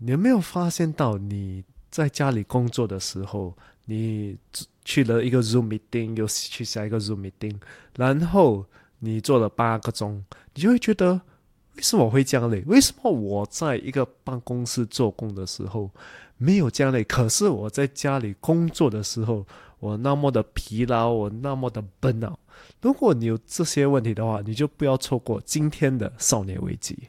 你有没有发现到你在家里工作的时候，你去了一个 Zoom meeting，又去下一个 Zoom meeting，然后你做了八个钟，你就会觉得为什么会这样累？为什么我在一个办公室做工的时候没有这样累？可是我在家里工作的时候，我那么的疲劳，我那么的笨恼。如果你有这些问题的话，你就不要错过今天的少年危机。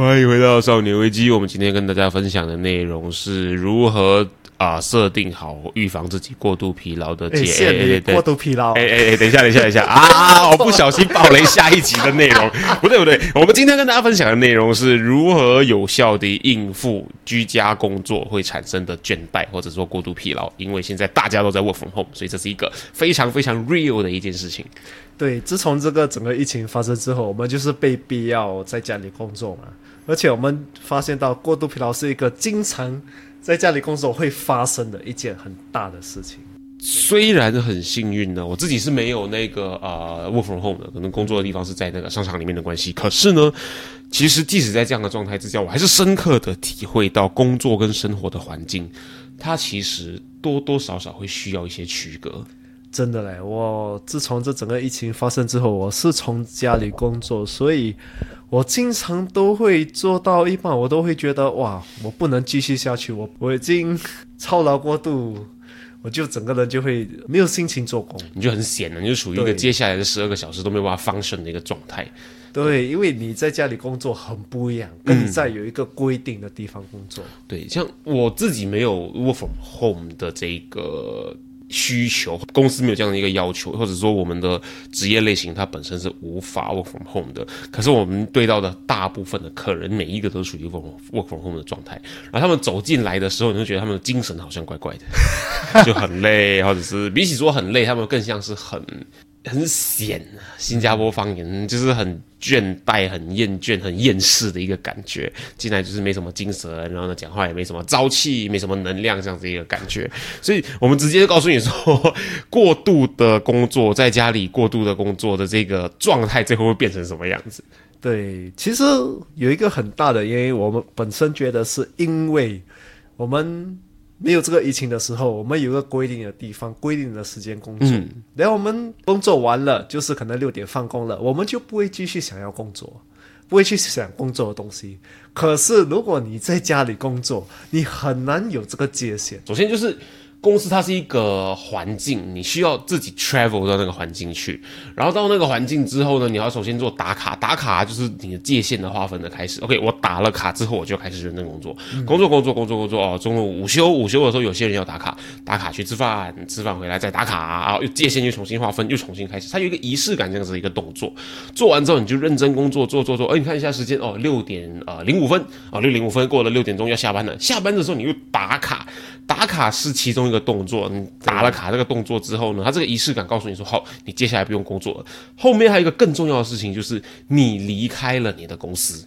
欢迎回到少年危机。我们今天跟大家分享的内容是如何啊设定好预防自己过度疲劳的解。过度疲劳。哎哎哎，等一下，等一下，等一下啊！我不小心爆雷下一集的内容。不对不对，我们今天跟大家分享的内容是如何有效的应付居家工作会产生的倦怠或者说过度疲劳。因为现在大家都在 work from home，所以这是一个非常非常 real 的一件事情。对，自从这个整个疫情发生之后，我们就是被逼要在家里工作嘛。而且我们发现到过度疲劳是一个经常在家里工作会发生的一件很大的事情。虽然很幸运呢，我自己是没有那个呃 work from home 的，可能工作的地方是在那个商场里面的关系。可是呢，其实即使在这样的状态之下，我还是深刻的体会到工作跟生活的环境，它其实多多少少会需要一些区隔。真的嘞，我自从这整个疫情发生之后，我是从家里工作，所以。我经常都会做到一半，我都会觉得哇，我不能继续下去，我我已经操劳过度，我就整个人就会没有心情做工，你就很闲了，你就处于一个接下来的十二个小时都没有办法放顺的一个状态。对，因为你在家里工作很不一样，跟你在有一个规定的地方工作。对，像我自己没有 work from home 的这个。需求公司没有这样的一个要求，或者说我们的职业类型它本身是无法 work from home 的。可是我们对到的大部分的客人，每一个都属于 work work from home 的状态。然后他们走进来的时候，你就觉得他们的精神好像怪怪的，就很累，或者是比起说很累，他们更像是很。很闲啊，新加坡方言就是很倦怠、很厌倦、很厌世的一个感觉。进来就是没什么精神，然后呢，讲话也没什么朝气，没什么能量，这样子一个感觉。所以我们直接告诉你说，过度的工作，在家里过度的工作的这个状态，最后会变成什么样子？对，其实有一个很大的原因，我们本身觉得是因为我们。没有这个疫情的时候，我们有个规定的地方、规定的时间工作。然后我们工作完了，就是可能六点放工了，我们就不会继续想要工作，不会去想工作的东西。可是如果你在家里工作，你很难有这个界限。首先就是。公司它是一个环境，你需要自己 travel 到那个环境去，然后到那个环境之后呢，你要首先做打卡，打卡就是你的界限的划分的开始。OK，我打了卡之后，我就开始认真工作，工作工作工作工作哦。中午午休，午休的时候有些人要打卡，打卡去吃饭，吃饭回来再打卡然后，又界限又重新划分，又重新开始。它有一个仪式感这样子的一个动作，做完之后你就认真工作，做做做。哎，你看一下时间哦，六点呃零五分啊，六零五分过了六点钟要下班了，下班的时候你又打卡。打卡是其中一个动作，你打了卡这个动作之后呢，他这个仪式感告诉你说，好，你接下来不用工作了。后面还有一个更重要的事情，就是你离开了你的公司，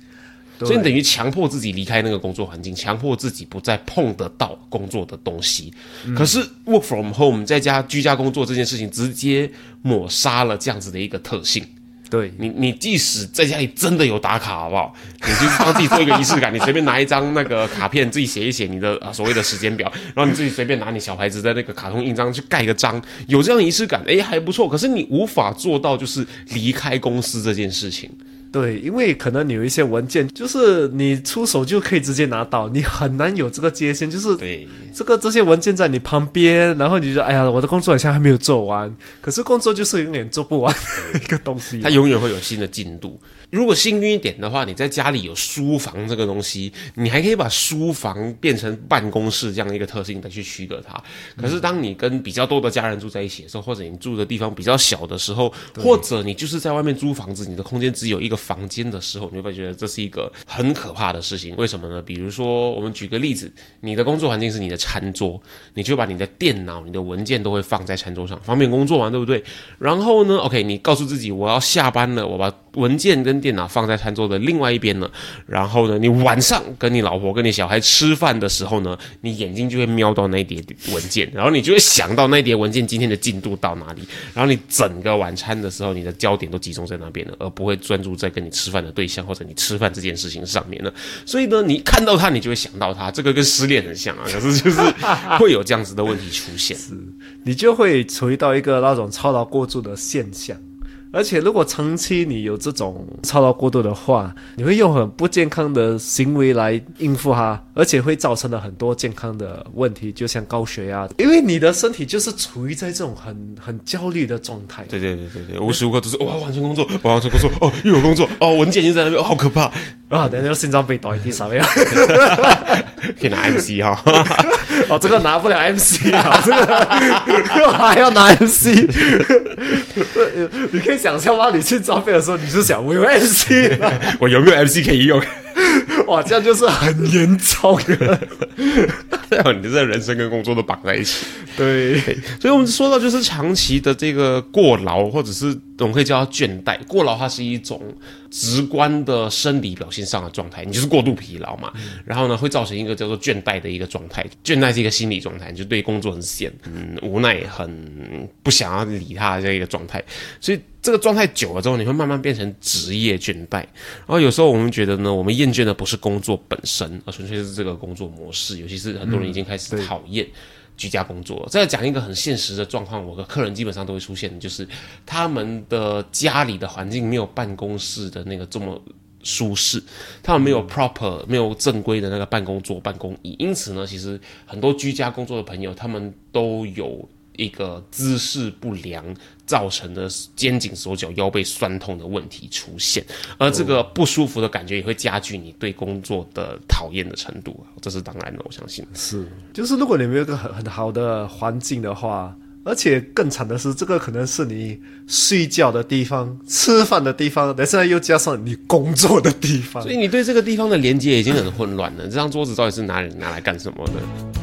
所以你等于强迫自己离开那个工作环境，强迫自己不再碰得到工作的东西。可是 work from home 在家居家工作这件事情，直接抹杀了这样子的一个特性。对你，你即使在家里真的有打卡，好不好？你就帮自己做一个仪式感，你随便拿一张那个卡片，自己写一写你的所谓的时间表，然后你自己随便拿你小牌子的那个卡通印章去盖个章，有这样仪式感，哎，还不错。可是你无法做到就是离开公司这件事情。对，因为可能你有一些文件，就是你出手就可以直接拿到，你很难有这个界限。就是对这个这些文件在你旁边，然后你就哎呀，我的工作好像还没有做完。可是工作就是永远做不完一个东西，它永远会有新的进度。如果幸运一点的话，你在家里有书房这个东西，你还可以把书房变成办公室这样一个特性来去区隔它。可是当你跟比较多的家人住在一起的时候，或者你住的地方比较小的时候，或者你就是在外面租房子，你的空间只有一个房间的时候，你会不会觉得这是一个很可怕的事情？为什么呢？比如说，我们举个例子，你的工作环境是你的餐桌，你就把你的电脑、你的文件都会放在餐桌上，方便工作嘛，对不对？然后呢，OK，你告诉自己我要下班了，我把文件跟电脑放在餐桌的另外一边了。然后呢，你晚上跟你老婆、跟你小孩吃饭的时候呢，你眼睛就会瞄到那一叠文件，然后你就会想到那叠文件今天的进度到哪里。然后你整个晚餐的时候，你的焦点都集中在那边了，而不会专注在跟你吃饭的对象或者你吃饭这件事情上面了。所以呢，你看到他，你就会想到他，这个跟失恋很像啊。可是就是会有这样子的问题出现。你就会处于到一个那种操劳过度的现象。而且，如果长期你有这种操劳过度的话，你会用很不健康的行为来应付它，而且会造成了很多健康的问题，就像高血压。因为你的身体就是处于在这种很很焦虑的状态。对对对对对，无时无刻都是哇，完成工作，我完成工作，哦，又有工作，哦，文件就在那边，好可怕啊！等下心脏被倒一点啥样？可以拿 MC 哈，哦，这个拿不了 MC 啊，这个还要拿 MC，你可以。想象吗？你去装备的时候，你是想 我有 MC，我有没有 MC 可以用？哇，这样就是很严重的。你这人生跟工作都绑在一起。对，所以我们说到就是长期的这个过劳，或者是我们可以叫它倦怠。过劳它是一种直观的生理表现上的状态，你就是过度疲劳嘛。然后呢，会造成一个叫做倦怠的一个状态。倦怠是一个心理状态，就对工作很闲，嗯，无奈，很不想要理他的这一个状态。所以这个状态久了之后，你会慢慢变成职业倦怠。然后有时候我们觉得呢，我们厌倦的不是工作本身，而纯粹是这个工作模式。尤其是很多人已经开始讨厌。居家工作，再讲一个很现实的状况，我的客人基本上都会出现，就是他们的家里的环境没有办公室的那个这么舒适，他们没有 proper 没有正规的那个办公桌、办公椅，因此呢，其实很多居家工作的朋友，他们都有。一个姿势不良造成的肩颈、手脚、腰背酸痛的问题出现，而这个不舒服的感觉也会加剧你对工作的讨厌的程度这是当然的，我相信是。就是如果你没有一个很很好的环境的话，而且更惨的是，这个可能是你睡觉的地方、吃饭的地方，但是又加上你工作的地方，所以你对这个地方的连接已经很混乱了。这张桌子到底是拿来拿来干什么的？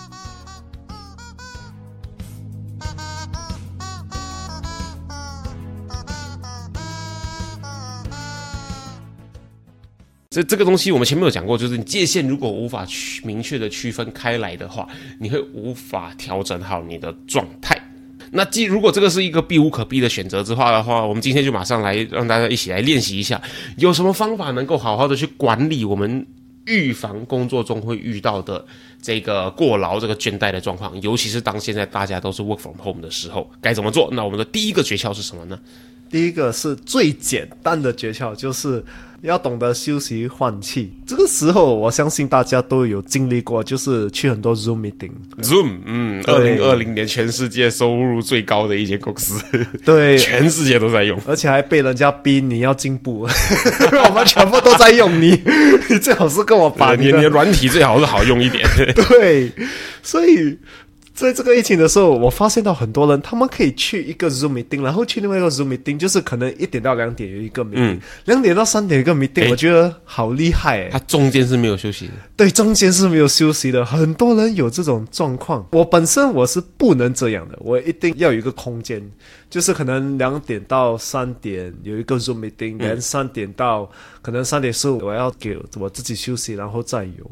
这这个东西我们前面有讲过，就是你界限如果无法区明确的区分开来的话，你会无法调整好你的状态。那既如果这个是一个避无可避的选择之话的话，我们今天就马上来让大家一起来练习一下，有什么方法能够好好的去管理我们预防工作中会遇到的这个过劳、这个倦怠的状况，尤其是当现在大家都是 work from home 的时候，该怎么做？那我们的第一个诀窍是什么呢？第一个是最简单的诀窍，就是。要懂得休息换气，这个时候我相信大家都有经历过，就是去很多 Zoom meeting。Zoom，嗯，二零二零年全世界收入最高的一间公司，对，全世界都在用，而且还被人家逼你要进步，我们全部都在用你，你 最好是跟我把你的软体最好是好用一点，对，所以。在这个疫情的时候，我发现到很多人，他们可以去一个 Zoom meeting，然后去另外一个 Zoom meeting，就是可能一点到两点有一个 meeting，两点到三点一个 meeting，我觉得好厉害哎！他中间是没有休息的，对，中间是没有休息的。很多人有这种状况，我本身我是不能这样的，我一定要有一个空间。就是可能两点到三点有一个 Zoom meeting，连三点到可能三点十五我要给我自己休息，然后再有。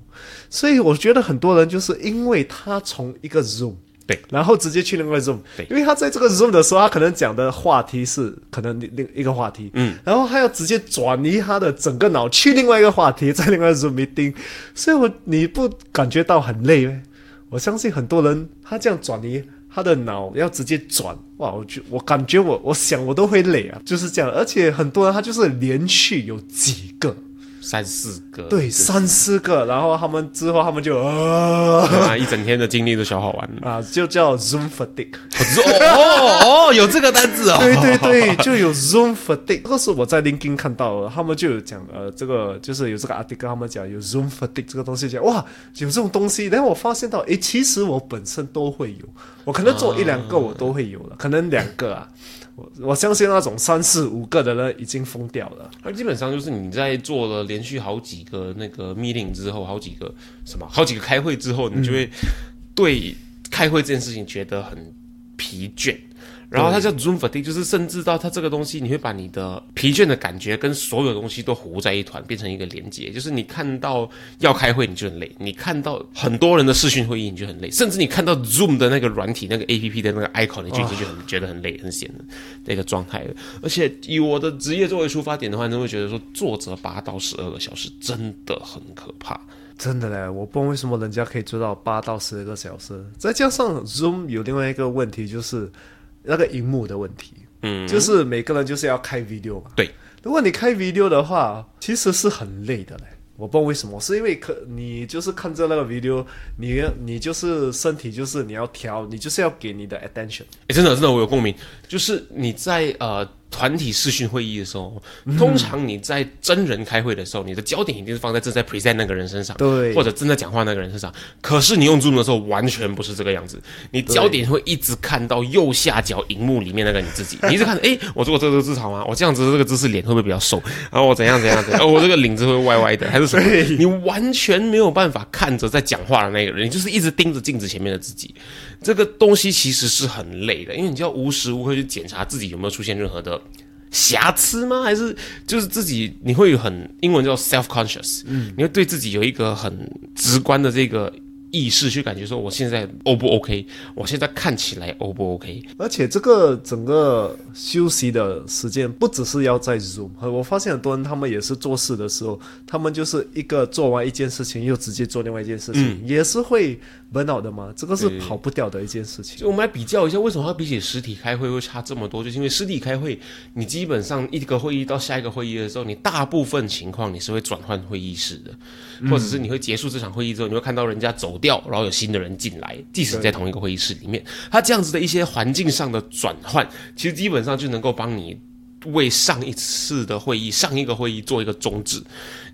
所以我觉得很多人就是因为他从一个 Zoom 对，然后直接去另外 Zoom，对因为他在这个 Zoom 的时候，他可能讲的话题是可能另另一个话题，嗯，然后他要直接转移他的整个脑去另外一个话题，在另外 Zoom meeting，所以我你不感觉到很累吗？我相信很多人他这样转移。他的脑要直接转哇！我就我感觉我我想我都会累啊，就是这样。而且很多人他就是连续有几个，三四个，对，三四个，然后他们之后他们就啊啊，一整天的精力都消耗完了。啊，就叫 Zoom fatigue。哦哦，有这个单字哦。对对对，就有 Zoom fatigue，这个是我在 LinkedIn 看到的，他们就有讲呃，这个就是有这个 article，他们讲有 Zoom fatigue 这个东西，讲哇，有这种东西，然后我发现到，诶，其实我本身都会有，我可能做一两个我都会有了，可能两个啊，我我相信那种三四五个的人已经疯掉了。那基本上就是你在做了连续好几个那个 meeting 之后，好几个什么，好几个开会之后，你就会对开会这件事情觉得很疲倦。然后它叫 Zoom fatigue，就是甚至到它这个东西，你会把你的疲倦的感觉跟所有东西都糊在一团，变成一个连接。就是你看到要开会你就很累，你看到很多人的视讯会议你就很累，甚至你看到 Zoom 的那个软体、那个 APP 的那个 icon，你就就很觉得很累、很闲的那个状态了。而且以我的职业作为出发点的话，你会觉得说坐着八到十二个小时真的很可怕。真的嘞，我不懂为什么人家可以做到八到十二个小时，再加上 Zoom 有另外一个问题就是那个荧幕的问题，嗯，就是每个人就是要开 video 嘛。对，如果你开 video 的话，其实是很累的嘞。我不知道为什么，是因为可你就是看着那个 video，你你就是身体就是你要调，你就是要给你的 attention。哎，真的真的，我有共鸣。就是你在呃团体视讯会议的时候，通常你在真人开会的时候，你的焦点一定是放在正在 present 那个人身上，对或者正在讲话那个人身上。可是你用 Zoom 的时候，完全不是这个样子，你焦点会一直看到右下角荧幕里面那个你自己，你一直看，哎，我做过这个姿势好吗？我这样子这个姿势脸会不会比较瘦？然后我怎样怎样怎样？哦，我这个领子会歪歪的，还是什么？你完全没有办法看着在讲话的那个人，你就是一直盯着镜子前面的自己。这个东西其实是很累的，因为你就要无时无刻去检查自己有没有出现任何的瑕疵吗？还是就是自己你会很英文叫 self conscious，嗯，你会对自己有一个很直观的这个意识去感觉说我现在 O 不 OK，我现在看起来 O 不 OK？而且这个整个休息的时间不只是要在 Zoom，我发现很多人他们也是做事的时候，他们就是一个做完一件事情又直接做另外一件事情，也是会 burn out 的吗，这个是跑不掉的一件事情。就我们来比较一下，为什么它比起实体开会会差这么多？就是因为实体开会，你基本上一个会议到下一个会议的时候，你大部分情况你是会转换会议室的，或者是你会结束这场会议之后，你会看到人家走掉，然后有新的人进来，即使在同一个会议室里面，它这样子的一些环境上的转换，其实基本上就能够帮你为上一次的会议、上一个会议做一个终止。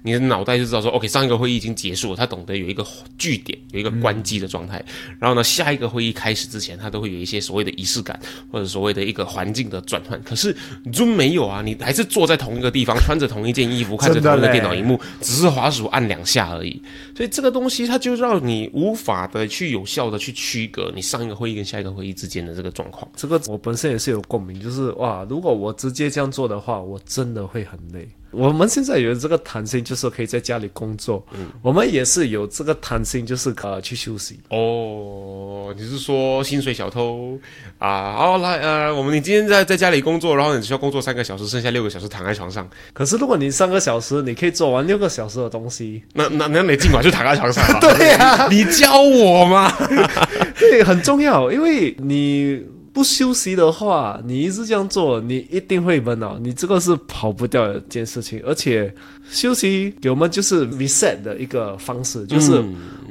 你的脑袋就知道说，OK，上一个会议已经结束了，他懂得有一个据点，有一个关机的状态。然后呢，下一个会议开始之前，他都会有一些所谓的仪式感，或者所谓的一个环境的转换。可是 Zoom 没有啊，你还是坐在同一个地方，穿着同一件衣服，看着同一个电脑荧幕，只是滑鼠按两下而已。所以这个东西它就让你无法的去有效的去区隔你上一个会议跟下一个会议之间的这个状况。这个我本身也是有共鸣，就是哇，如果我直接这样做的话，我真的会很累。我们现在有这个弹性，就是可以在家里工作。嗯，我们也是有这个弹性，就是呃去休息。哦，你是说薪水小偷啊？哦，来呃，我们你今天在在家里工作，然后你需要工作三个小时，剩下六个小时躺在床上。可是如果你三个小时，你可以做完六个小时的东西，那那那你尽管就躺在床上。对呀，你教我嘛？对，很重要，因为你。不休息的话，你一直这样做，你一定会闷哦。你这个是跑不掉的一件事情，而且休息给我们就是 reset 的一个方式，就是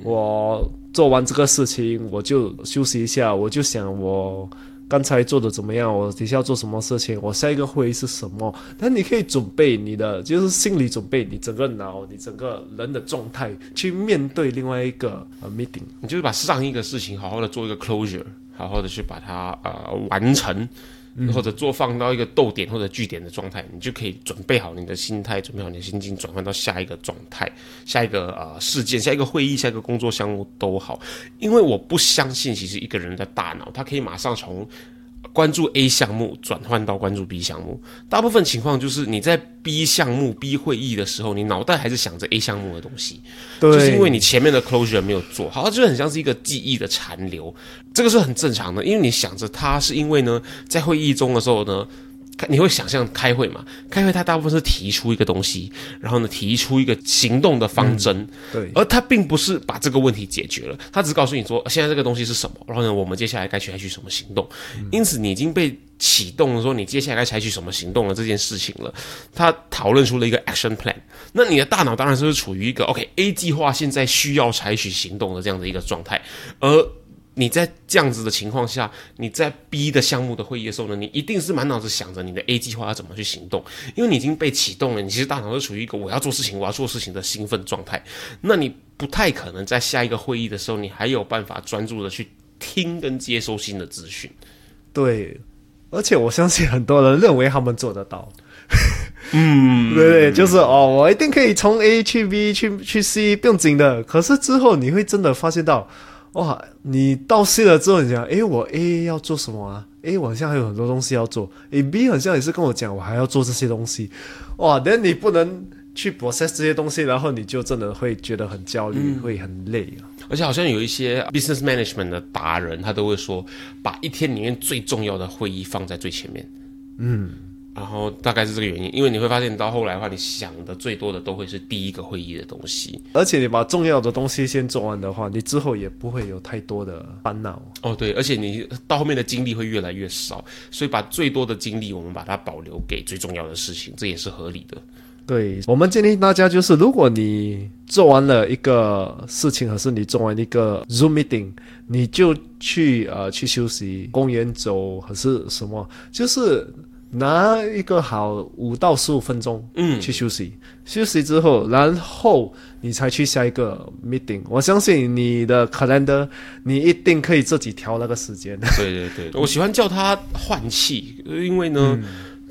我做完这个事情，我就休息一下，我就想我刚才做的怎么样，我底下要做什么事情，我下一个会议是什么。但你可以准备你的，就是心理准备，你整个脑，你整个人的状态去面对另外一个呃 meeting，你就是把上一个事情好好的做一个 closure。好好的去把它呃完成，或者做放到一个逗点或者句点的状态，你就可以准备好你的心态，准备好你的心境，转换到下一个状态，下一个呃事件，下一个会议，下一个工作项目都好。因为我不相信，其实一个人的大脑，他可以马上从关注 A 项目转换到关注 B 项目，大部分情况就是你在 B 项目 B 会议的时候，你脑袋还是想着 A 项目的东西，对，就是因为你前面的 closure 没有做好，它就很像是一个记忆的残留，这个是很正常的，因为你想着它是因为呢，在会议中的时候呢。你会想象开会嘛？开会它大部分是提出一个东西，然后呢提出一个行动的方针，对，而它并不是把这个问题解决了，它只是告诉你说现在这个东西是什么，然后呢我们接下来该采取什么行动。因此你已经被启动了，说你接下来该采取什么行动了这件事情了。他讨论出了一个 action plan，那你的大脑当然是处于一个 OK A 计划现在需要采取行动的这样的一个状态，而。你在这样子的情况下，你在 B 的项目的会议的时候呢，你一定是满脑子想着你的 A 计划要怎么去行动，因为你已经被启动了，你其实大脑是处于一个我要做事情、我要做事情的兴奋状态。那你不太可能在下一个会议的时候，你还有办法专注的去听跟接收新的资讯。对，而且我相信很多人认为他们做得到。嗯，对对，就是哦，我一定可以从 A 去 B 去去 C 不用紧的。可是之后你会真的发现到。哇！你到 C 了之后，你讲，诶，我 A 要做什么啊？诶，我好像还有很多东西要做。诶，B 好像也是跟我讲，我还要做这些东西。哇！但你不能去 process 这些东西，然后你就真的会觉得很焦虑，会很累啊。而且好像有一些 business management 的达人，他都会说，把一天里面最重要的会议放在最前面。嗯。然后大概是这个原因，因为你会发现到后来的话，你想的最多的都会是第一个会议的东西，而且你把重要的东西先做完的话，你之后也不会有太多的烦恼。哦，对，而且你到后面的精力会越来越少，所以把最多的精力我们把它保留给最重要的事情，这也是合理的。对我们建议大家就是，如果你做完了一个事情，还是你做完一个 Zoom meeting，你就去呃去休息，公园走还是什么，就是。拿一个好五到十五分钟，嗯，去休息。休息之后，然后你才去下一个 meeting。我相信你的 calendar，你一定可以自己调那个时间。对对对，我喜欢叫它换气，因为呢。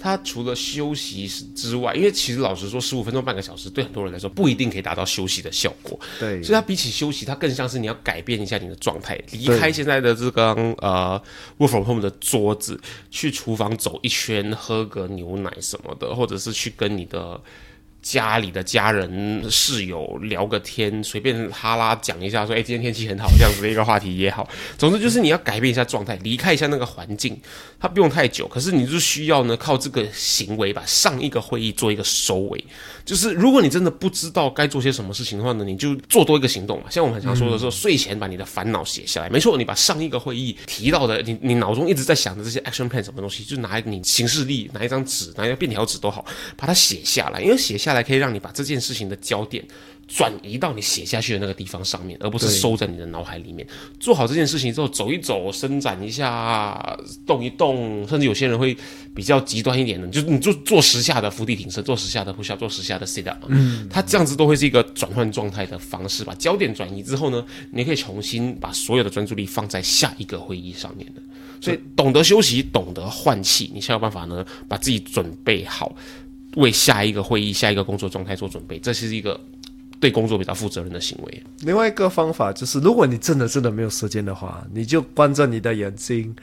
他除了休息之外，因为其实老实说，十五分钟半个小时对很多人来说不一定可以达到休息的效果。对，所以它比起休息，它更像是你要改变一下你的状态，离开现在的这个呃 work from home 的桌子，去厨房走一圈，喝个牛奶什么的，或者是去跟你的。家里的家人、室友聊个天，随便哈拉讲一下，说：“哎，今天天气很好。”这样子的一个话题也好。总之就是你要改变一下状态，离开一下那个环境。它不用太久，可是你就需要呢，靠这个行为把上一个会议做一个收尾。就是如果你真的不知道该做些什么事情的话呢，你就做多一个行动嘛。像我们很常说的说，睡前把你的烦恼写下来。没错，你把上一个会议提到的，你你脑中一直在想的这些 action plan 什么东西，就拿你行事历，拿一张纸，拿一个便条纸都好，把它写下来。因为写下来可以让你把这件事情的焦点。转移到你写下去的那个地方上面，而不是收在你的脑海里面。做好这件事情之后，走一走，伸展一下，动一动，甚至有些人会比较极端一点的，就你就做十下的伏地挺身，做十下的 push up，做十下的 sit up。嗯，它这样子都会是一个转换状态的方式，把焦点转移之后呢，你可以重新把所有的专注力放在下一个会议上面的。所以，懂得休息，懂得换气，你才有办法呢，把自己准备好，为下一个会议、下一个工作状态做准备。这是一个。对工作比较负责任的行为。另外一个方法就是，如果你真的真的没有时间的话，你就关着你的眼睛，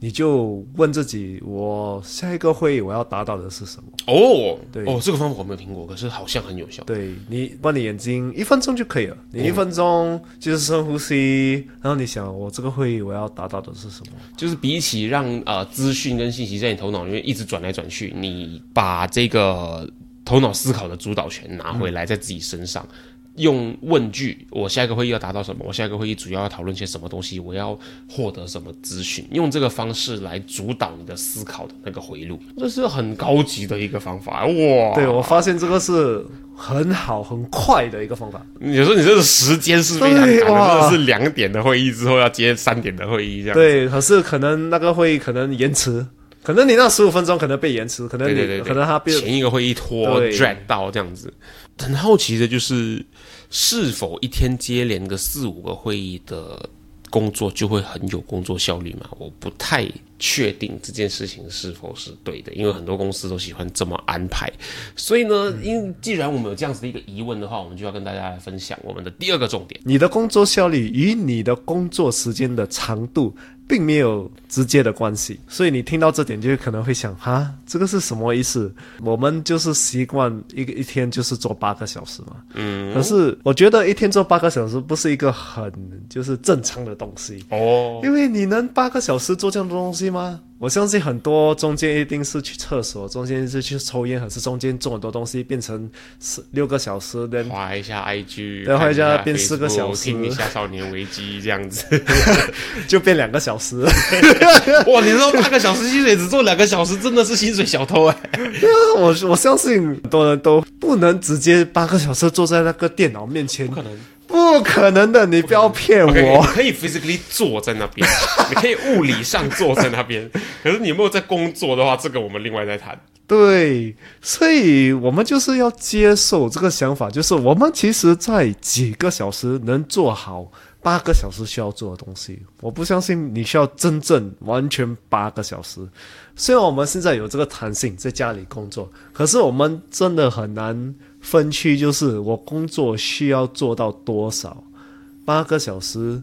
你就问自己：我下一个会议我要达到的是什么？哦，对，哦，这个方法我没有听过，可是好像很有效。对你关你眼睛一分钟就可以了，你一分钟就是深呼吸，然后你想我这个会议我要达到的是什么？就是比起让呃资讯跟信息在你头脑里面一直转来转去，你把这个。头脑思考的主导权拿回来，在自己身上，用问句：我下一个会议要达到什么？我下一个会议主要要讨论些什么东西？我要获得什么资讯？用这个方式来主导你的思考的那个回路，这是很高级的一个方法哇！对我发现这个是很好很快的一个方法。你说你这个时间是非常赶的，真的是两点的会议之后要接三点的会议这样。对，可是可能那个会议可能延迟。可能你那十五分钟可能被延迟，可能你可能他前一个会议拖 drag 到这样子。很好奇的就是，是否一天接连个四五个会议的工作就会很有工作效率嘛？我不太确定这件事情是否是对的，因为很多公司都喜欢这么安排。所以呢，因既然我们有这样子的一个疑问的话，我们就要跟大家来分享我们的第二个重点。你的工作效率与你的工作时间的长度并没有直接的关系，所以你听到这点就可能会想，哈，这个是什么意思？我们就是习惯一个一天就是做八个小时嘛，嗯，可是我觉得一天做八个小时不是一个很就是正常的东西哦，因为你能八个小时做这样的东西吗？我相信很多中间一定是去厕所，中间是去抽烟，还是中间做很多东西变成四六个小时的。划一下 IG，对，划一下变四个小时，听一下少年危机这样子，就变两个小时。哇，你说八个小时薪水只做两个小时，真的是薪水小偷哎！对啊，我我相信很多人都不能直接八个小时坐在那个电脑面前，不可能。不可能的，你不要骗我。可以 physically 坐在那边，你可以物理上坐在那边。可是你有没有在工作的话，这个我们另外再谈。对，所以我们就是要接受这个想法，就是我们其实，在几个小时能做好八个小时需要做的东西。我不相信你需要真正完全八个小时。虽然我们现在有这个弹性，在家里工作，可是我们真的很难。分区就是我工作需要做到多少，八个小时，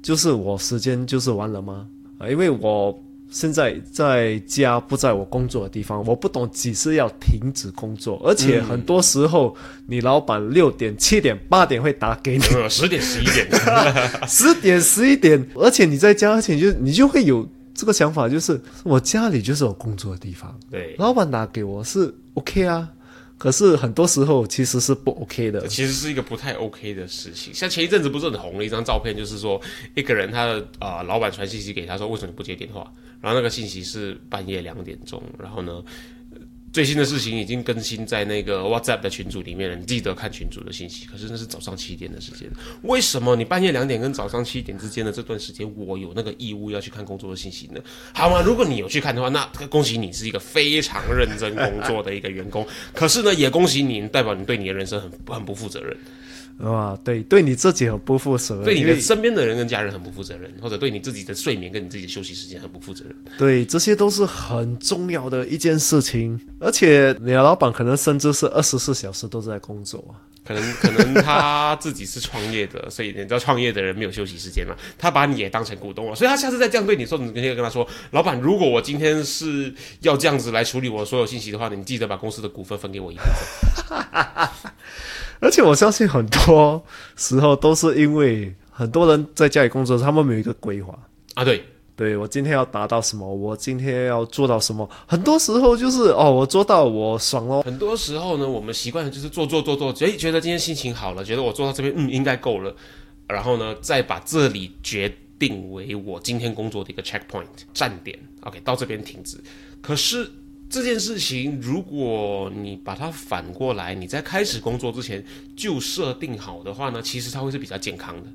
就是我时间就是完了吗？啊，因为我现在在家不在我工作的地方，我不懂几时要停止工作，而且很多时候你老板六点、七点、八点会打给你，十点、十一点，十点、十一点，而且你在家，而且就你就会有这个想法，就是我家里就是我工作的地方，对，老板打给我是 OK 啊。可是很多时候其实是不 OK 的，其实是一个不太 OK 的事情。像前一阵子不是很红的一张照片，就是说一个人他的啊老板传信息给他说，为什么不接电话？然后那个信息是半夜两点钟，然后呢？最新的事情已经更新在那个 WhatsApp 的群组里面了，你记得看群组的信息。可是那是早上七点的时间，为什么你半夜两点跟早上七点之间的这段时间，我有那个义务要去看工作的信息呢？好吗？如果你有去看的话，那恭喜你是一个非常认真工作的一个员工。可是呢，也恭喜你，代表你对你的人生很很不负责任。啊，对，对你自己很不负责任，对你的身边的人跟家人很不负责任，或者对你自己的睡眠跟你自己的休息时间很不负责任。对，这些都是很重要的一件事情。而且你的老板可能甚至是二十四小时都在工作啊，可能可能他自己是创业的，所以你知道创业的人没有休息时间嘛？他把你也当成股东了，所以他下次再这样对你说，你可以跟他说：“老板，如果我今天是要这样子来处理我所有信息的话，你记得把公司的股份分给我一部分。” 而且我相信很多时候都是因为很多人在家里工作，他们没有一个规划啊。对，对我今天要达到什么，我今天要做到什么，很多时候就是哦，我做到我爽哦。很多时候呢，我们习惯就是做做做做，诶，觉得今天心情好了，觉得我做到这边嗯应该够了，然后呢再把这里决定为我今天工作的一个 checkpoint 站点，OK，到这边停止。可是。这件事情，如果你把它反过来，你在开始工作之前就设定好的话呢，其实它会是比较健康的。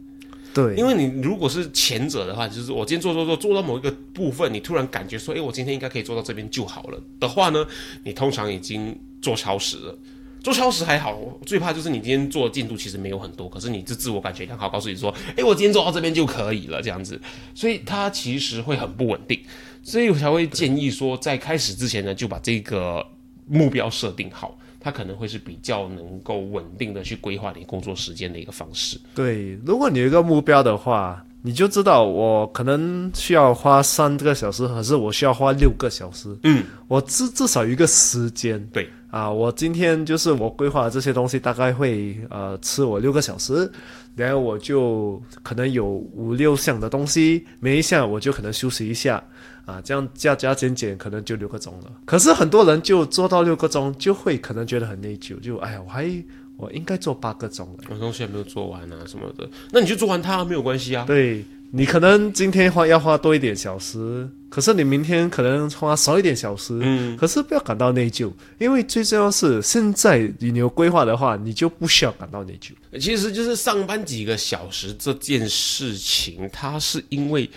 对，因为你如果是前者的话，就是我今天做做做做到某一个部分，你突然感觉说，诶，我今天应该可以做到这边就好了的话呢，你通常已经做超时了。做超时还好，最怕就是你今天做的进度其实没有很多，可是你这自我感觉良好，告诉你说，诶，我今天做到这边就可以了，这样子，所以它其实会很不稳定。所以我才会建议说，在开始之前呢，就把这个目标设定好，它可能会是比较能够稳定的去规划你工作时间的一个方式。对，如果你有一个目标的话，你就知道我可能需要花三个小时，还是我需要花六个小时。嗯，我至至少有一个时间。对啊，我今天就是我规划这些东西，大概会呃吃我六个小时，然后我就可能有五六项的东西，每一项我就可能休息一下。啊，这样加加减减可能就六个钟了。可是很多人就做到六个钟，就会可能觉得很内疚，就哎呀，我还我应该做八个钟的，我东西还没有做完啊什么的。那你就做完它没有关系啊。对你可能今天花要花多一点小时，可是你明天可能花少一点小时。嗯，可是不要感到内疚，因为最重要是现在你有规划的话，你就不需要感到内疚。其实就是上班几个小时这件事情，它是因为。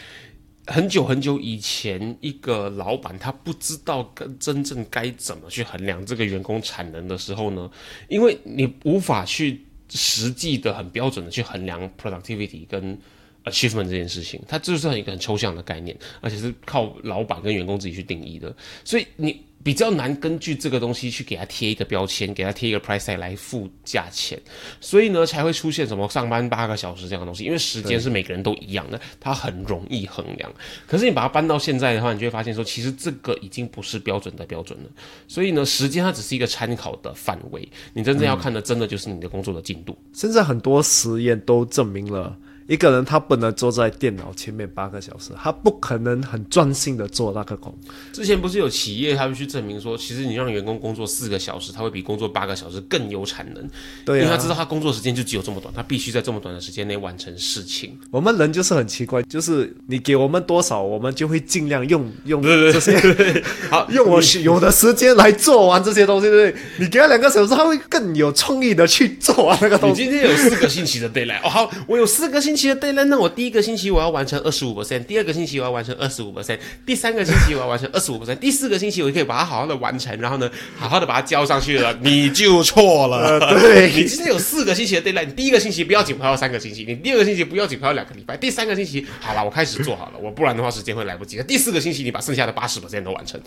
很久很久以前，一个老板他不知道跟真正该怎么去衡量这个员工产能的时候呢，因为你无法去实际的很标准的去衡量 productivity 跟 achievement 这件事情，它就是很一个很抽象的概念，而且是靠老板跟员工自己去定义的，所以你。比较难根据这个东西去给它贴一个标签，给它贴一个 price tag 来付价钱，所以呢才会出现什么上班八个小时这样的东西。因为时间是每个人都一样的，它很容易衡量。可是你把它搬到现在的话，你就会发现说，其实这个已经不是标准的标准了。所以呢，时间它只是一个参考的范围，你真正要看的，真的就是你的工作的进度。现在很多实验都证明了。一个人他不能坐在电脑前面八个小时，他不可能很专心的做那个工。之前不是有企业他们去证明说，其实你让员工工作四个小时，他会比工作八个小时更有产能。对，因为他知道他工作时间就只有这么短，他必须在这么短的时间内完成事情。我们人就是很奇怪，就是你给我们多少，我们就会尽量用用 这些，好 用我有的时间来做完这些东西。对不对？你给他两个小时，他会更有创意的去做完那个东西。你今天有四个星期的 d a y l i g h t 哦，好，我有四个星期的 d a l i n e 那我第一个星期我要完成二十五 percent，第二个星期我要完成二十五 percent，第三个星期我要完成二十五 percent，第四个星期我就可以把它好好的完成，然后呢，好好的把它交上去了，你就错了。对，你今天有四个星期的 d a y l i t 你第一个星期不要紧，排到三个星期；你第二个星期不要紧，排到两个礼拜；第三个星期好了，我开始做好了，我不然的话时间会来不及。第四个星期你把剩下的八十 percent 都完成，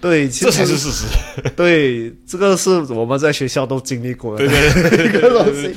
对，这才是事实。对，这个是我们在学校都经历过的 一个东西，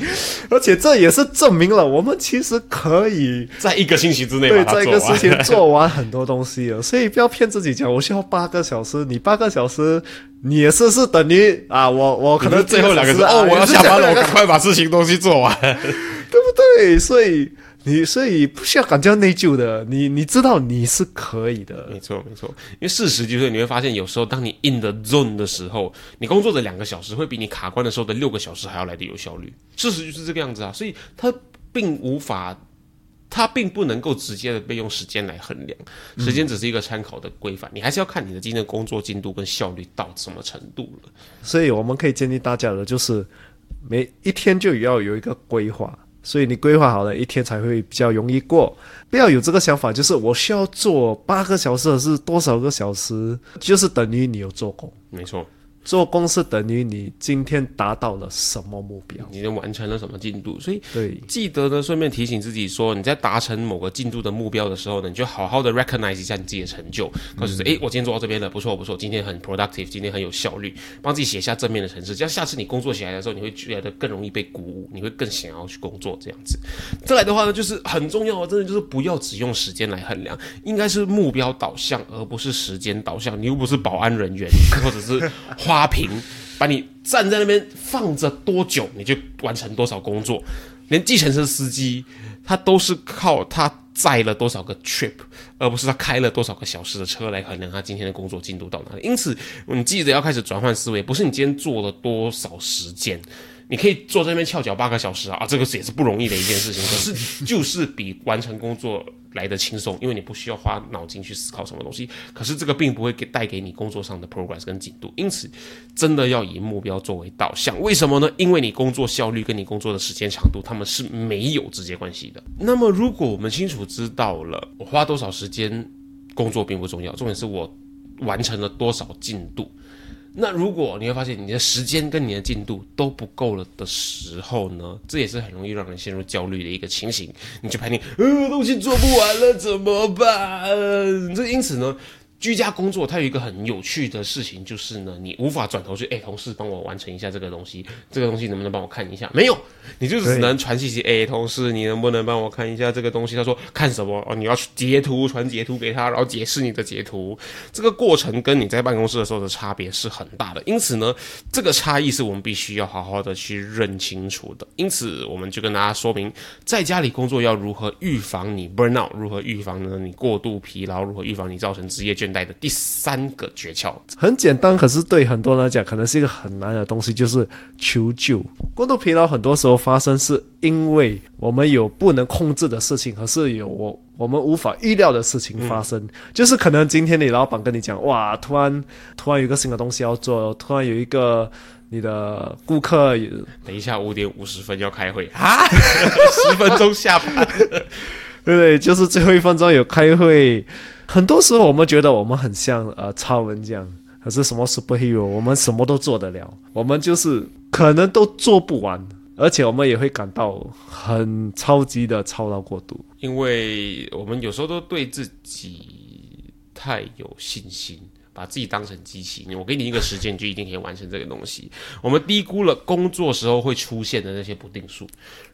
而且这也是证明了我们其实可以在一个星期之内对，在一个事情 做完很多东西了。所以不要骗自己讲我需要八个小时，你八个小时你也是是等于啊，我我可能最后两个字哦，我要下班了，我赶快把事情东西做完，对不对？所以。你所以不需要感觉内疚的，你你知道你是可以的，没错没错。因为事实就是你会发现，有时候当你 in the zone 的时候，你工作的两个小时会比你卡关的时候的六个小时还要来的有效率。事实就是这个样子啊，所以它并无法，它并不能够直接的被用时间来衡量，时间只是一个参考的规范，你还是要看你的今天的工作进度跟效率到什么程度了。所以我们可以建议大家的就是，每一天就要有一个规划。所以你规划好了，一天才会比较容易过。不要有这个想法，就是我需要做八个小时还，是多少个小时，就是等于你有做工。没错。做公司等于你今天达到了什么目标？你完成了什么进度？所以对，记得呢，顺便提醒自己说，你在达成某个进度的目标的时候呢，你就好好的 recognize 一下你自己的成就，或者是哎，我今天做到这边了，不错不错，今天很 productive，今天很有效率，帮自己写下正面的程式，这样下次你工作起来的时候，你会觉得更容易被鼓舞，你会更想要去工作这样子。再来的话呢，就是很重要的，真的就是不要只用时间来衡量，应该是目标导向，而不是时间导向。你又不是保安人员，或者是花瓶。把你站在那边放着多久，你就完成多少工作。连计程车司机，他都是靠他载了多少个 trip，而不是他开了多少个小时的车来衡量他今天的工作进度到哪里。因此，你记得要开始转换思维，不是你今天做了多少时间。你可以坐在那边翘脚八个小时啊，啊，这个也是不容易的一件事情。可是就是比完成工作来的轻松，因为你不需要花脑筋去思考什么东西。可是这个并不会给带给你工作上的 progress 跟进度。因此，真的要以目标作为导向。为什么呢？因为你工作效率跟你工作的时间长度，他们是没有直接关系的。那么，如果我们清楚知道了我花多少时间工作并不重要，重点是我完成了多少进度。那如果你会发现你的时间跟你的进度都不够了的时候呢，这也是很容易让人陷入焦虑的一个情形。你就判定，呃，东西做不完了怎么办？这因此呢。居家工作，它有一个很有趣的事情，就是呢，你无法转头去，哎，同事帮我完成一下这个东西，这个东西能不能帮我看一下？没有，你就只能传信息，哎，同事，你能不能帮我看一下这个东西？他说看什么？哦，你要去截图，传截图给他，然后解释你的截图。这个过程跟你在办公室的时候的差别是很大的，因此呢，这个差异是我们必须要好好的去认清楚的。因此，我们就跟大家说明，在家里工作要如何预防你 burnout，如何预防呢？你过度疲劳，如何预防你造成职业倦。带的第三个诀窍很简单，可是对很多人来讲，可能是一个很难的东西，就是求救。过度疲劳很多时候发生是因为我们有不能控制的事情，可是有我我们无法预料的事情发生。就是可能今天你老板跟你讲，哇，突然突然有一个新的东西要做，突然有一个你的顾客，等一下五点五十分要开会啊，十分钟下班，对对，就是最后一分钟有开会。很多时候，我们觉得我们很像呃超人这样，可是什么 superhero，我们什么都做得了，我们就是可能都做不完。而且我们也会感到很超级的操劳过度。因为我们有时候都对自己太有信心，把自己当成机器。我给你一个时间，你就一定可以完成这个东西。我们低估了工作时候会出现的那些不定数，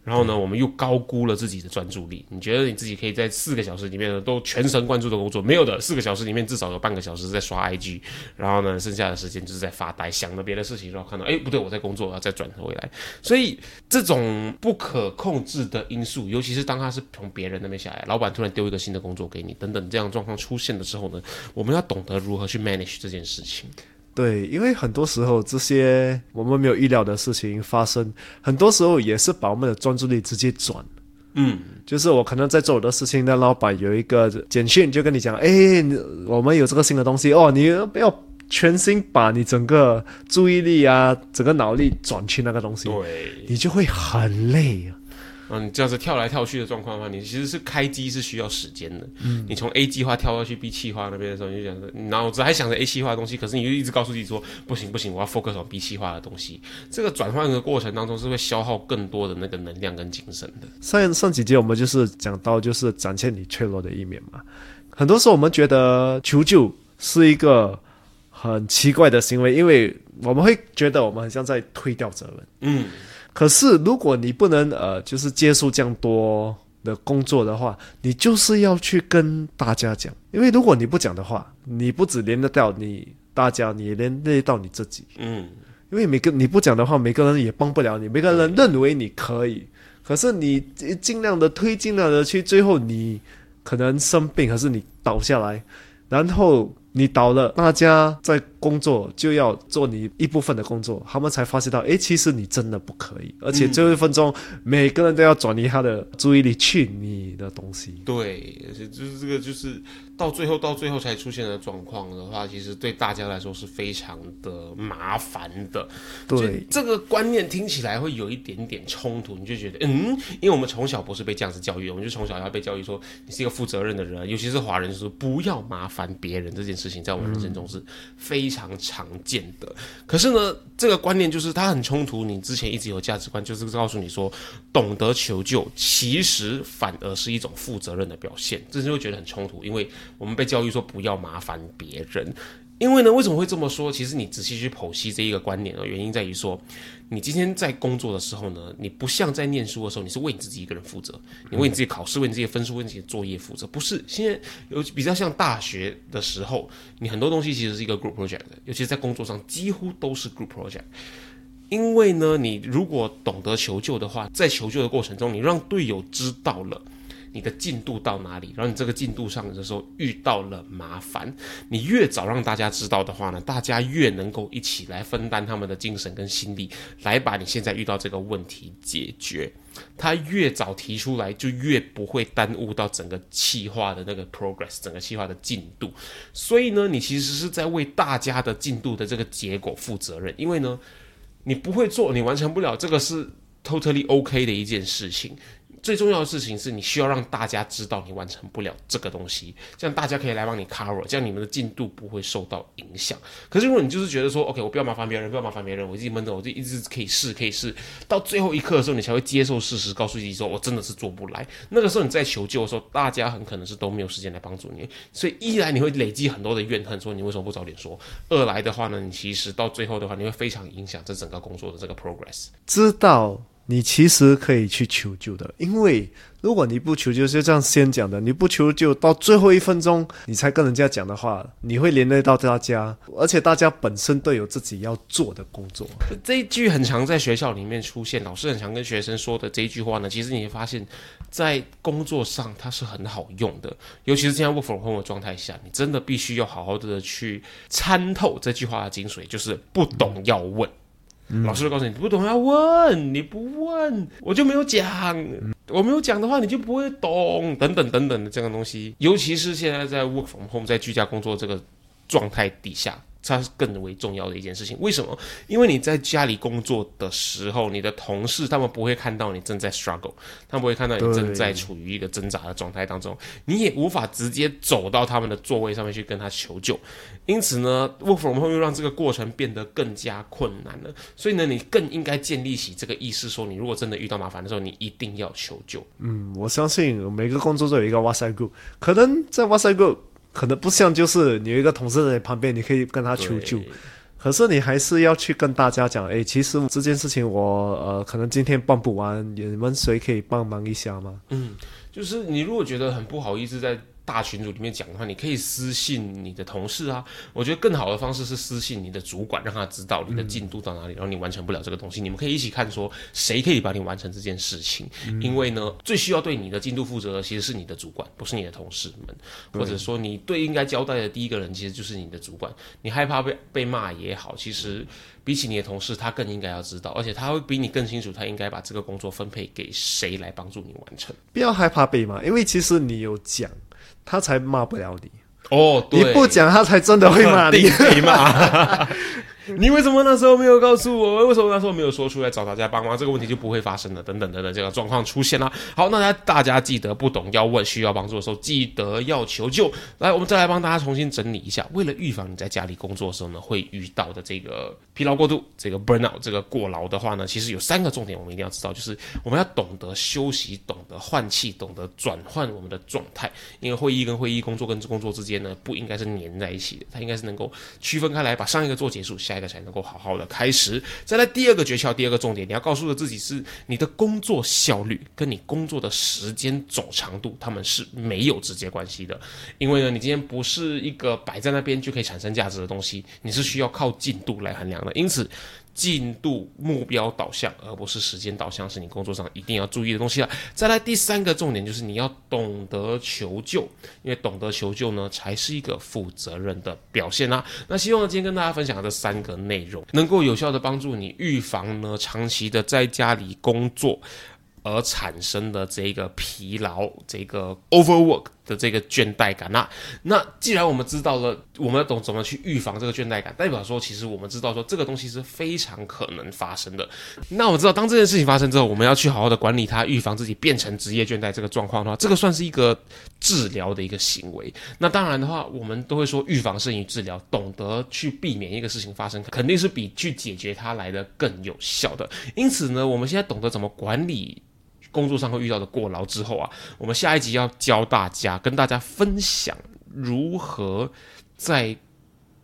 然后呢，我们又高估了自己的专注力。你觉得你自己可以在四个小时里面呢都全神贯注的工作？没有的，四个小时里面至少有半个小时在刷 IG，然后呢，剩下的时间就是在发呆，想着别的事情，然后看到哎不对，我在工作，然后再转回来。所以这种不可控制的因素，尤其是当他是从别人那边下来，老板突然丢一个新的工作给你，等等这样状况出现的时候呢，我们要懂得如何去 manage 这件事情。对，因为很多时候这些我们没有预料的事情发生，很多时候也是把我们的专注力直接转。嗯，就是我可能在做我的事情，那老板有一个简讯就跟你讲，哎，我们有这个新的东西哦，你不要全心把你整个注意力啊，整个脑力转去那个东西，对，你就会很累啊。嗯，你这样子跳来跳去的状况的话，你其实是开机是需要时间的。嗯，你从 A 计划跳到去 B 计划那边的时候，你就想着脑子还想着 A 计划的东西，可是你就一直告诉自己说不行不行，我要 focus on B 计划的东西。这个转换的过程当中是会消耗更多的那个能量跟精神的。上上几节我们就是讲到就是展现你脆弱的一面嘛。很多时候我们觉得求救是一个很奇怪的行为，因为我们会觉得我们很像在推掉责任。嗯。可是，如果你不能呃，就是接受这样多的工作的话，你就是要去跟大家讲，因为如果你不讲的话，你不只连得到你大家，你连累到你自己。嗯，因为每个你不讲的话，每个人也帮不了你，每个人认为你可以，可是你尽量的推，尽量的去，最后你可能生病，还是你倒下来，然后。你倒了，大家在工作就要做你一部分的工作，他们才发现到，哎，其实你真的不可以，而且最后一分钟，每个人都要转移他的注意力去你的东西。对，而且就是这个，就是到最后到最后才出现的状况的话，其实对大家来说是非常的麻烦的。对，这个观念听起来会有一点点冲突，你就觉得，嗯，因为我们从小不是被这样子教育，我们就从小要被教育说，你是一个负责任的人，尤其是华人，就是不要麻烦别人这件事。事情在我们人生中是非常常常见的，可是呢，这个观念就是它很冲突。你之前一直有价值观，就是告诉你说，懂得求救其实反而是一种负责任的表现，这就会觉得很冲突。因为我们被教育说不要麻烦别人。因为呢，为什么会这么说？其实你仔细去剖析这一个观念的，原因在于说，你今天在工作的时候呢，你不像在念书的时候，你是为你自己一个人负责，你为你自己考试、为你自己分数、为你自己作业负责。不是，现在有比较像大学的时候，你很多东西其实是一个 group project 的，尤其是在工作上，几乎都是 group project。因为呢，你如果懂得求救的话，在求救的过程中，你让队友知道了。你的进度到哪里？然后你这个进度上的时候遇到了麻烦，你越早让大家知道的话呢，大家越能够一起来分担他们的精神跟心力，来把你现在遇到这个问题解决。他越早提出来，就越不会耽误到整个企划的那个 progress，整个企划的进度。所以呢，你其实是在为大家的进度的这个结果负责任，因为呢，你不会做，你完成不了，这个是 totally OK 的一件事情。最重要的事情是你需要让大家知道你完成不了这个东西，这样大家可以来帮你 cover，这样你们的进度不会受到影响。可是如果你就是觉得说，OK，我不要麻烦别人，不要麻烦别人，我自己闷着，我就一直可以试，可以试，到最后一刻的时候，你才会接受事实，告诉自己说我真的是做不来。那个时候你在求救的时候，大家很可能是都没有时间来帮助你，所以一来你会累积很多的怨恨，说你为什么不早点说；二来的话呢，你其实到最后的话，你会非常影响这整个工作的这个 progress。知道。你其实可以去求救的，因为如果你不求救，就这样先讲的，你不求救到最后一分钟，你才跟人家讲的话，你会连累到大家，而且大家本身都有自己要做的工作。这一句很常在学校里面出现，老师很常跟学生说的这一句话呢，其实你会发现，在工作上它是很好用的，尤其是现在 work from home 的状态下，你真的必须要好好的去参透这句话的精髓，就是不懂要问。老师会告诉你，不懂要问，你不问我就没有讲，我没有讲的话你就不会懂，等等等等的这样东西。尤其是现在在 work from home，在居家工作这个状态底下，它是更为重要的一件事情。为什么？因为你在家里工作的时候，你的同事他们不会看到你正在 struggle，他们不会看到你正在处于一个挣扎的状态当中，你也无法直接走到他们的座位上面去跟他求救。因此呢，work from home 又让这个过程变得更加困难了。所以呢，你更应该建立起这个意识，说你如果真的遇到麻烦的时候，你一定要求救。嗯，我相信每个工作都有一个 WhatsApp group，可能在 WhatsApp group 可能不像就是你有一个同事在旁边，你可以跟他求救。可是你还是要去跟大家讲，诶，其实这件事情我呃可能今天办不完，你们谁可以帮忙一下吗？嗯就是你如果觉得很不好意思在大群组里面讲的话，你可以私信你的同事啊。我觉得更好的方式是私信你的主管，让他知道你的进度到哪里，然后你完成不了这个东西，你们可以一起看说谁可以帮你完成这件事情。因为呢，最需要对你的进度负责的其实是你的主管，不是你的同事们，或者说你对应该交代的第一个人其实就是你的主管。你害怕被被骂也好，其实比起你的同事，他更应该要知道，而且他会比你更清楚，他应该把这个工作分配给谁来帮助你完成。不要害怕被骂，因为其实你有讲，他才骂不了你。哦，你不讲，他才真的会骂你。骂。你为什么那时候没有告诉我？为什么那时候没有说出来找大家帮忙？这个问题就不会发生了。等等等等，这个状况出现了。好，那大家记得不懂要问，需要帮助的时候记得要求救。来，我们再来帮大家重新整理一下，为了预防你在家里工作的时候呢会遇到的这个疲劳过度、这个 burnout、这个过劳的话呢，其实有三个重点，我们一定要知道，就是我们要懂得休息，懂得换气，懂得转换我们的状态。因为会议跟会议、工作跟工作之间呢，不应该是粘在一起的，它应该是能够区分开来，把上一个做结束，下那个才能够好好的开始。再来第二个诀窍，第二个重点，你要告诉的自己是你的工作效率跟你工作的时间总长度，他们是没有直接关系的。因为呢，你今天不是一个摆在那边就可以产生价值的东西，你是需要靠进度来衡量的。因此，进度目标导向，而不是时间导向，是你工作上一定要注意的东西了。再来第三个重点就是你要懂得求救，因为懂得求救呢，才是一个负责任的表现啦、那希望今天跟大家分享的这三个内容，能够有效的帮助你预防呢长期的在家里工作。而产生的这个疲劳、这个 overwork 的这个倦怠感。那那既然我们知道了，我们要懂怎么去预防这个倦怠感，代表说其实我们知道说这个东西是非常可能发生的。那我知道，当这件事情发生之后，我们要去好好的管理它，预防自己变成职业倦怠这个状况的话，这个算是一个治疗的一个行为。那当然的话，我们都会说预防胜于治疗，懂得去避免一个事情发生，肯定是比去解决它来的更有效的。因此呢，我们现在懂得怎么管理。工作上会遇到的过劳之后啊，我们下一集要教大家，跟大家分享如何在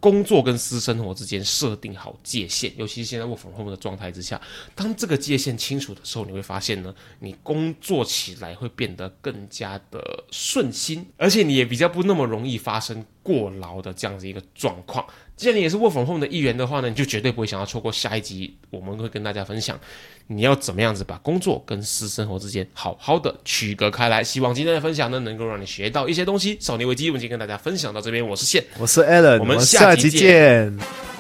工作跟私生活之间设定好界限，尤其是现在 work from home 的状态之下，当这个界限清楚的时候，你会发现呢，你工作起来会变得更加的顺心，而且你也比较不那么容易发生过劳的这样子一个状况。既然你也是 work from home 的一员的话呢，你就绝对不会想要错过下一集，我们会跟大家分享你要怎么样子把工作跟私生活之间好好的区隔开来。希望今天的分享呢，能够让你学到一些东西。少年危机，我们今天跟大家分享到这边，我是线。我是 Alan，我们下集见。